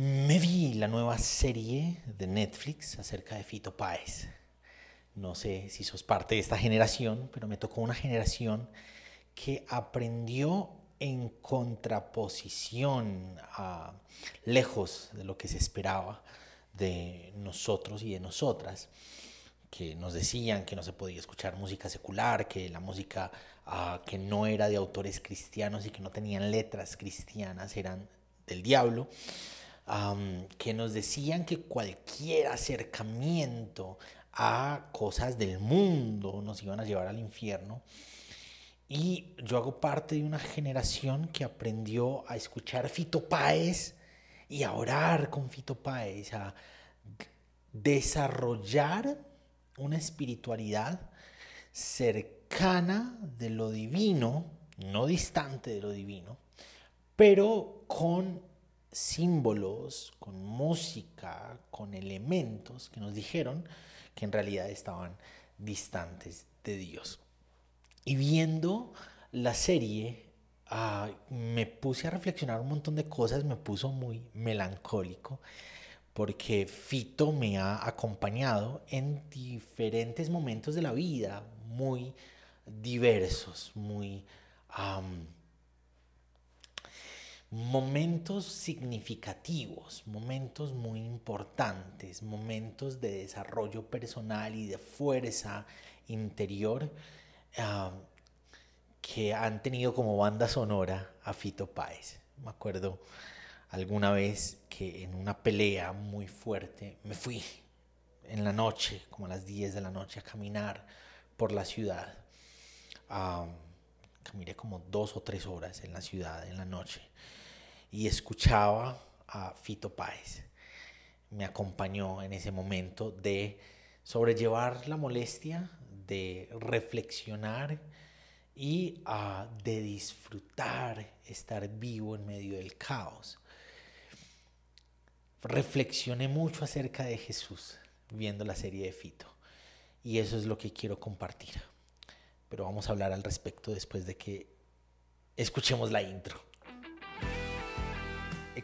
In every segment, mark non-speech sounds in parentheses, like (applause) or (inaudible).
Me vi la nueva serie de Netflix acerca de Fito Páez. No sé si sos parte de esta generación, pero me tocó una generación que aprendió en contraposición a lejos de lo que se esperaba de nosotros y de nosotras, que nos decían que no se podía escuchar música secular, que la música ah, que no era de autores cristianos y que no tenían letras cristianas eran del diablo que nos decían que cualquier acercamiento a cosas del mundo nos iban a llevar al infierno. Y yo hago parte de una generación que aprendió a escuchar Fito Páez y a orar con Fito Páez, a desarrollar una espiritualidad cercana de lo divino, no distante de lo divino, pero con símbolos, con música, con elementos que nos dijeron que en realidad estaban distantes de Dios. Y viendo la serie, ah, me puse a reflexionar un montón de cosas, me puso muy melancólico, porque Fito me ha acompañado en diferentes momentos de la vida, muy diversos, muy momentos significativos, momentos muy importantes, momentos de desarrollo personal y de fuerza interior ah, que han tenido como banda sonora a Fito Páez. Me acuerdo alguna vez que en una pelea muy fuerte me fui en la noche, como a las 10 de la noche, a caminar por la ciudad. Ah, caminé como dos o tres horas en la ciudad en la noche y escuchaba a Fito Páez. Me acompañó en ese momento de sobrellevar la molestia, de reflexionar y de disfrutar estar vivo en medio del caos. Reflexioné mucho acerca de Jesús viendo la serie de Fito y eso es lo que quiero compartir. Pero vamos a hablar al respecto después de que escuchemos la intro.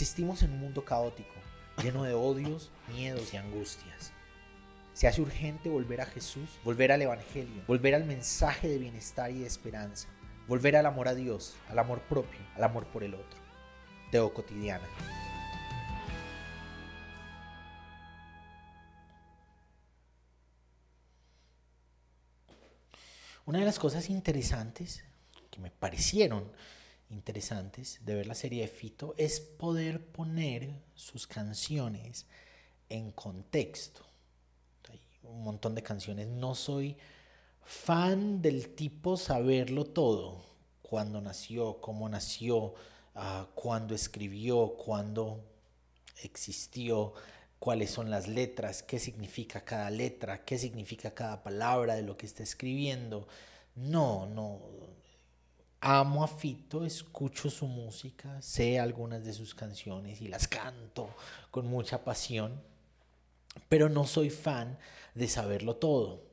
Existimos en un mundo caótico, lleno de odios, miedos y angustias. Se hace urgente volver a Jesús, volver al Evangelio, volver al mensaje de bienestar y de esperanza, volver al amor a Dios, al amor propio, al amor por el otro. Teo cotidiana. Una de las cosas interesantes que me parecieron interesantes de ver la serie de Fito es poder poner sus canciones en contexto. Hay un montón de canciones. No soy fan del tipo saberlo todo. Cuándo nació, cómo nació, uh, cuándo escribió, cuándo existió, cuáles son las letras, qué significa cada letra, qué significa cada palabra de lo que está escribiendo. No, no, amo a Fito, escucho su música, sé algunas de sus canciones y las canto con mucha pasión, pero no soy fan de saberlo todo.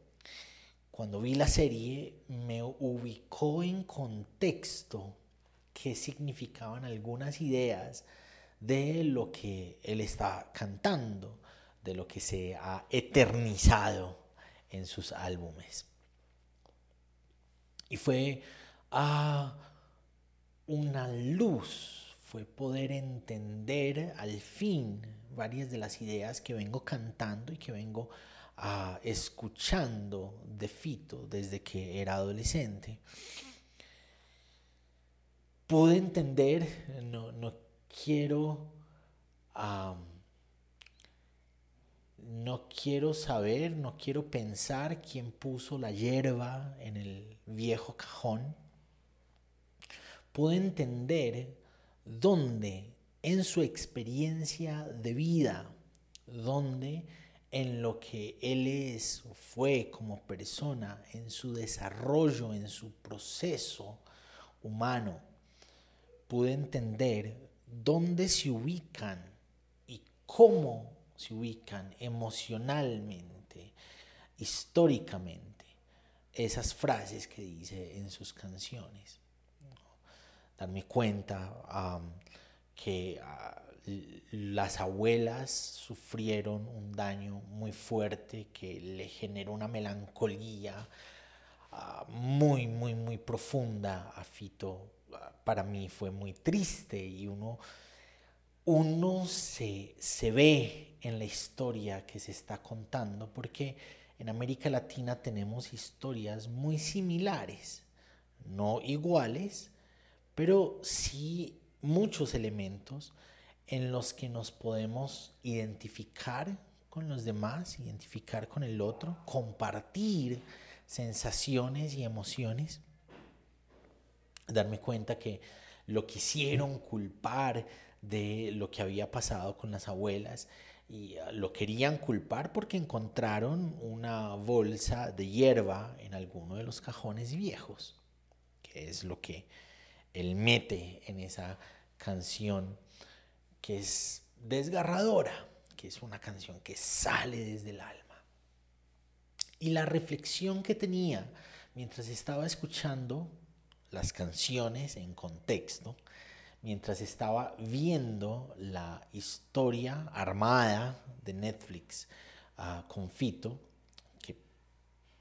Cuando vi la serie me ubicó en contexto qué significaban algunas ideas de lo que él está cantando, de lo que se ha eternizado en sus álbumes. Y fue a una luz, fue poder entender al fin varias de las ideas que vengo cantando y que vengo ah, escuchando de Fito desde que era adolescente. Pude entender, no, quiero... no quiero saber, no quiero pensar quién puso la hierba en el viejo cajón puede entender dónde en su experiencia de vida, dónde en lo que él es o fue como persona, en su desarrollo, en su proceso humano, pude entender dónde se ubican y cómo se ubican emocionalmente, históricamente, esas frases que dice en sus canciones darme cuenta que ah, las abuelas sufrieron un daño muy fuerte que le generó una melancolía ah, muy, muy, muy profunda a Fito. Ah, para mí fue muy triste y uno, uno se, se ve en la historia que se está contando porque en América Latina tenemos historias muy similares, no iguales, pero sí muchos elementos en los que nos podemos identificar con los demás, identificar con el otro, compartir sensaciones y emociones, darme cuenta que lo quisieron culpar de lo que había pasado con las abuelas y ah, lo querían culpar porque encontraron una bolsa de hierba en alguno de los cajones viejos, que es lo que él mete en esa canción que es desgarradora, que es una canción que sale desde el alma. Y la reflexión que tenía mientras estaba escuchando las canciones en contexto, mientras estaba viendo la historia armada de Netflix uh, con Fito, que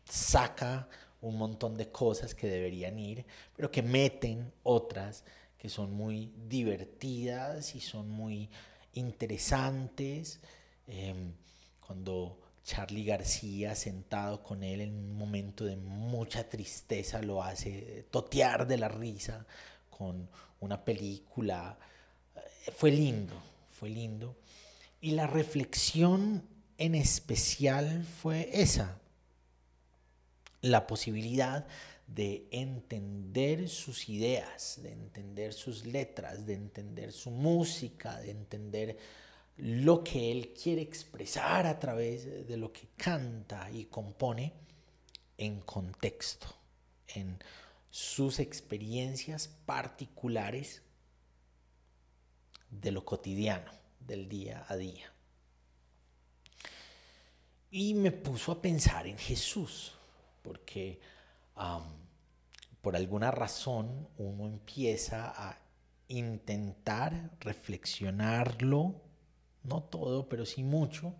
saca un montón de cosas que deberían ir, pero que meten otras que son muy divertidas y son muy interesantes. Em, cuando Charlie García, sentado con él en un momento de mucha tristeza, lo hace totear de la risa con una película. Eh, fue lindo, fue lindo. Y la reflexión en especial fue esa, la posibilidad de entender sus ideas, de entender sus letras, de entender su música, de entender lo que él quiere expresar a través de lo que canta y compone en contexto, en sus experiencias particulares de lo cotidiano, del día a día. Y me puso a pensar en Jesús, porque por alguna razón uno empieza a intentar reflexionarlo, no todo, pero sí mucho,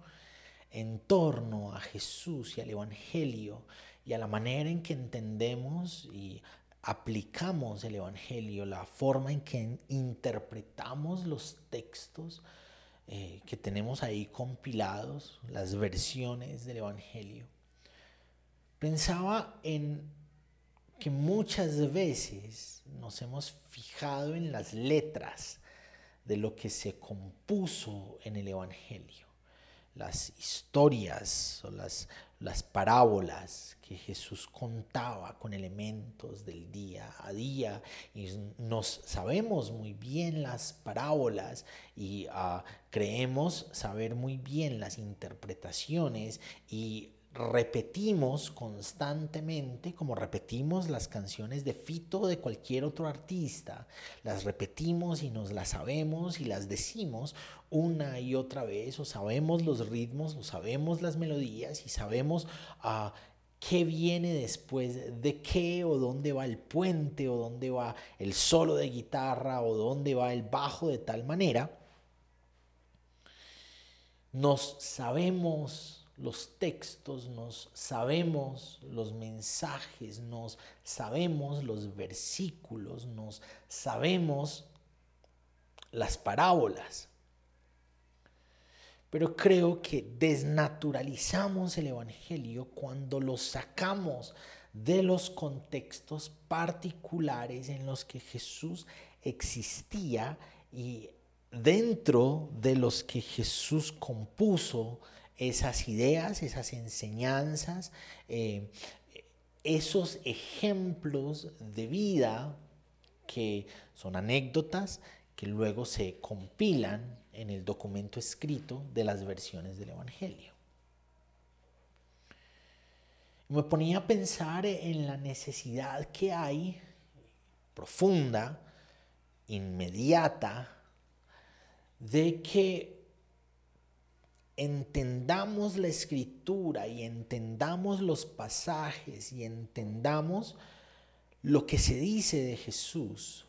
en torno a Jesús y al Evangelio y a la manera en que entendemos y aplicamos el Evangelio, la forma en que interpretamos los textos eh, que tenemos ahí compilados, las versiones del Evangelio. Pensaba en que muchas veces nos hemos fijado en las letras de lo que se compuso en el Evangelio, las historias o las, las parábolas que Jesús contaba con elementos del día a día. Y nos sabemos muy bien las parábolas y ah, creemos saber muy bien las interpretaciones y repetimos constantemente, como repetimos las canciones de Fito de cualquier otro artista, las repetimos y nos las sabemos y las decimos una y otra vez, o sabemos los ritmos, o sabemos las melodías y sabemos ah, qué viene después de qué, o dónde va el puente, o dónde va el solo de guitarra, o dónde va el bajo de tal manera. Nos sabemos los textos, nos sabemos los mensajes, nos sabemos los versículos, nos sabemos las parábolas. Pero creo que desnaturalizamos el Evangelio cuando lo sacamos de los contextos particulares en los que Jesús existía y dentro de los que Jesús compuso esas ideas, esas enseñanzas, eh, esos ejemplos de vida que son anécdotas que luego se compilan en el documento escrito de las versiones del Evangelio. Me ponía a pensar en la necesidad que hay profunda, inmediata, de que entendamos la escritura y entendamos los pasajes y entendamos lo que se dice de Jesús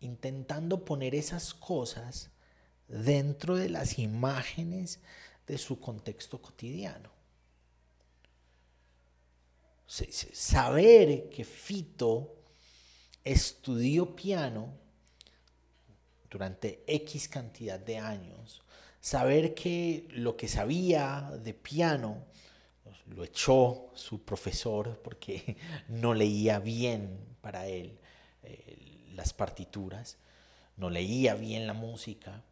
intentando poner esas cosas dentro de las imágenes de su contexto cotidiano. Saber que Fito estudió piano durante X cantidad de años, saber que lo que sabía de piano lo echó su profesor porque (laughs) no leía bien para él eh, las partituras, no leía bien la música,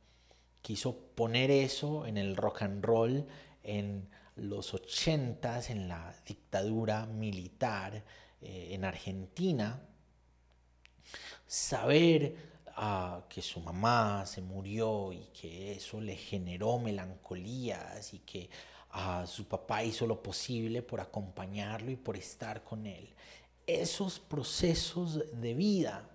quiso poner eso en el rock and roll en los ochentas, en la dictadura militar eh, en Argentina, saber ah, que su mamá se murió y que eso le generó melancolías y que ah, su papá hizo lo posible por acompañarlo y por estar con él. Esos procesos de vida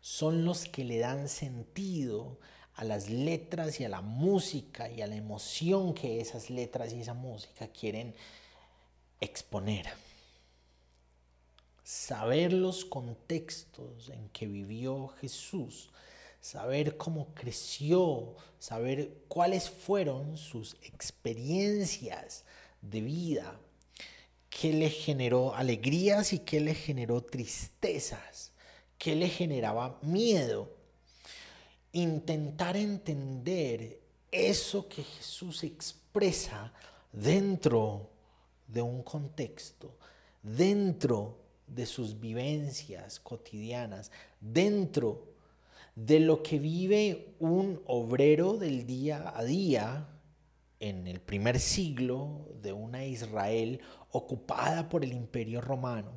son los que le dan sentido a las letras y a la música y a la emoción que esas letras y esa música quieren exponer. Saber los contextos en que vivió Jesús, saber cómo creció, saber cuáles fueron sus experiencias de vida, qué le generó alegrías y qué le generó tristezas, qué le generaba miedo. Intentar entender eso que Jesús expresa dentro de un contexto, dentro de sus vivencias cotidianas, dentro de lo que vive un obrero del día a día en el primer siglo de una Israel ocupada por el imperio romano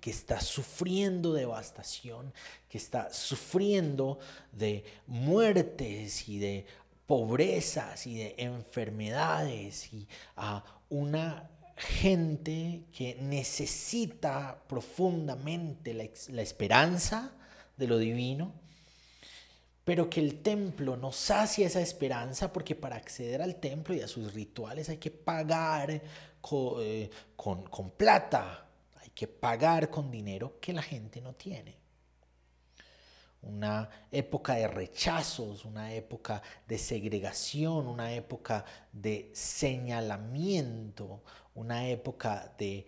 que está sufriendo devastación, que está sufriendo de muertes y de pobrezas y de enfermedades y a una gente que necesita profundamente la, la, esperanza de lo divino, pero que el templo no sacia esa esperanza porque para acceder al templo y a sus rituales hay que pagar con, eh, con, con plata, que pagar con dinero que la gente no tiene. Una época de rechazos, una época de segregación, una época de señalamiento, una época de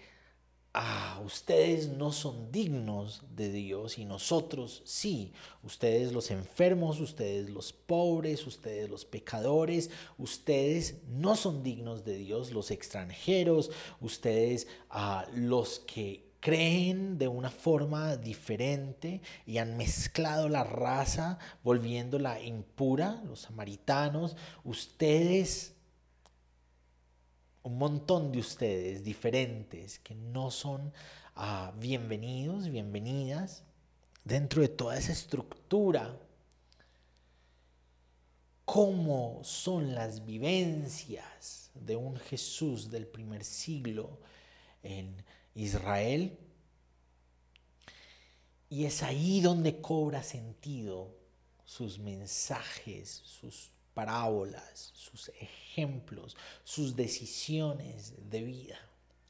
ah, ustedes no son dignos de Dios y nosotros sí, ustedes los enfermos, ustedes los pobres, ustedes los pecadores, ustedes no son dignos de Dios, los extranjeros, ustedes ah, los que creen de una forma diferente y han mezclado la raza volviéndola impura, los samaritanos, ustedes un montón de ustedes diferentes que no son ah, bienvenidos, bienvenidas dentro de toda esa estructura. ¿Cómo son las vivencias de un Jesús del primer siglo en Israel? Y es ahí donde cobra sentido sus mensajes, sus parábolas, sus ejemplos, sus decisiones de vida.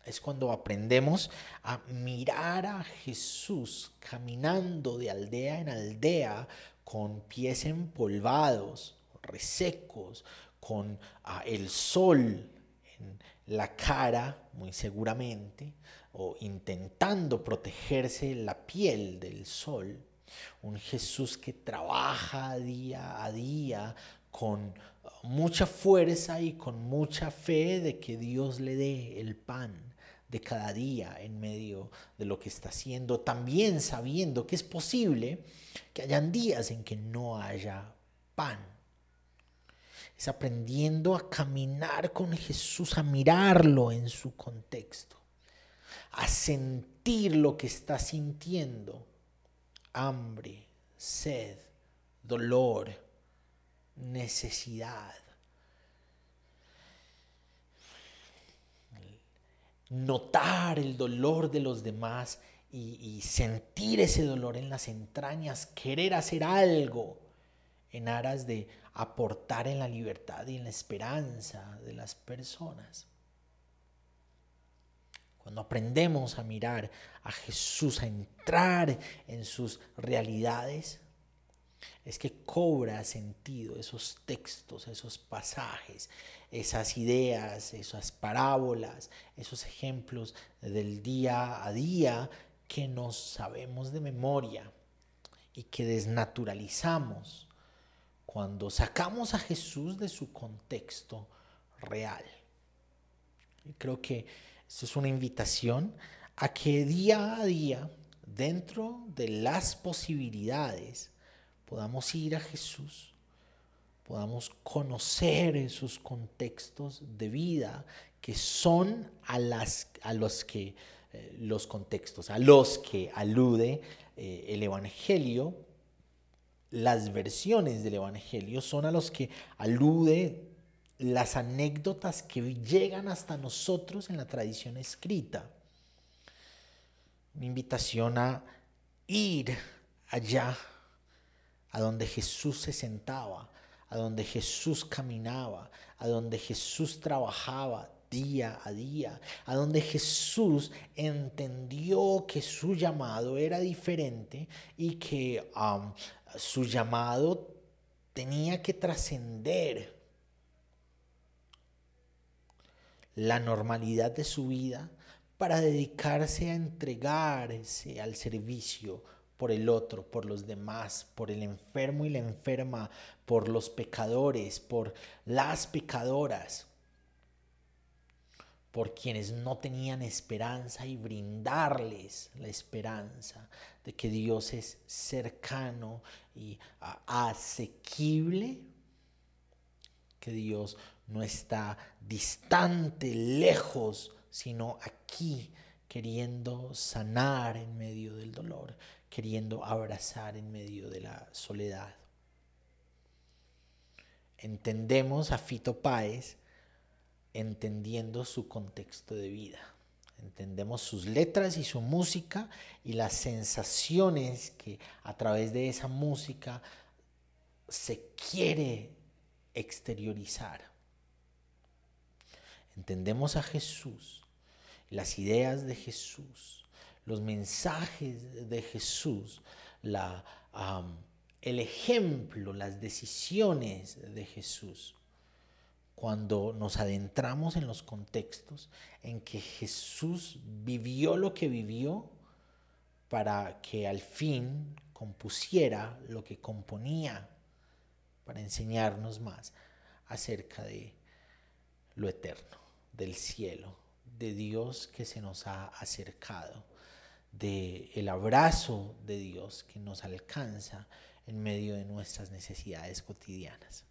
Es cuando aprendemos a mirar a Jesús caminando de aldea en aldea con pies empolvados, resecos, con ah, el sol en la cara, muy seguramente, o intentando protegerse la piel del sol. Un Jesús que trabaja día a día con mucha fuerza y con mucha fe de que Dios le dé el pan de cada día en medio de lo que está haciendo, también sabiendo que es posible que hayan días en que no haya pan. Es aprendiendo a caminar con Jesús, a mirarlo en su contexto, a sentir lo que está sintiendo, hambre, sed, dolor, necesidad. Notar el dolor de los demás y, sentir ese dolor en las entrañas, querer hacer algo en aras de aportar en la libertad y en la esperanza de las personas. Cuando aprendemos a mirar a Jesús, a entrar en sus realidades, es que cobra sentido esos textos, esos pasajes, esas ideas, esas parábolas, esos ejemplos del día a día que nos sabemos de memoria y que desnaturalizamos cuando sacamos a Jesús de su contexto real. Y creo que esto es una invitación a que día a día, dentro de las posibilidades, podamos ir a Jesús, podamos conocer esos contextos de vida que son a, las, a los que eh, los contextos a los que alude eh, el Evangelio, las versiones del Evangelio son a los que alude las anécdotas que llegan hasta nosotros en la tradición escrita. Una invitación a ir allá a donde Jesús se sentaba, a donde Jesús caminaba, a donde Jesús trabajaba día a día, a donde Jesús entendió que su llamado era diferente y que su llamado tenía que trascender la normalidad de su vida para dedicarse a entregarse al servicio por el otro, por los demás, por el enfermo y la enferma, por los pecadores, por las pecadoras, por quienes no tenían esperanza y brindarles la esperanza de que Dios es cercano y asequible, que Dios no está distante, lejos, sino aquí, queriendo sanar en medio del dolor, queriendo abrazar en medio de la soledad. Entendemos a Fito Páez entendiendo su contexto de vida. Entendemos sus letras y su música y las sensaciones que a través de esa música se quiere exteriorizar. Entendemos a Jesús, las ideas de Jesús, los mensajes de Jesús, el ejemplo, las decisiones de Jesús. Cuando nos adentramos en los contextos en que Jesús vivió lo que vivió para que al fin compusiera lo que componía para enseñarnos más acerca de lo eterno del cielo, de Dios que se nos ha acercado, de el abrazo de Dios que nos alcanza en medio de nuestras necesidades cotidianas.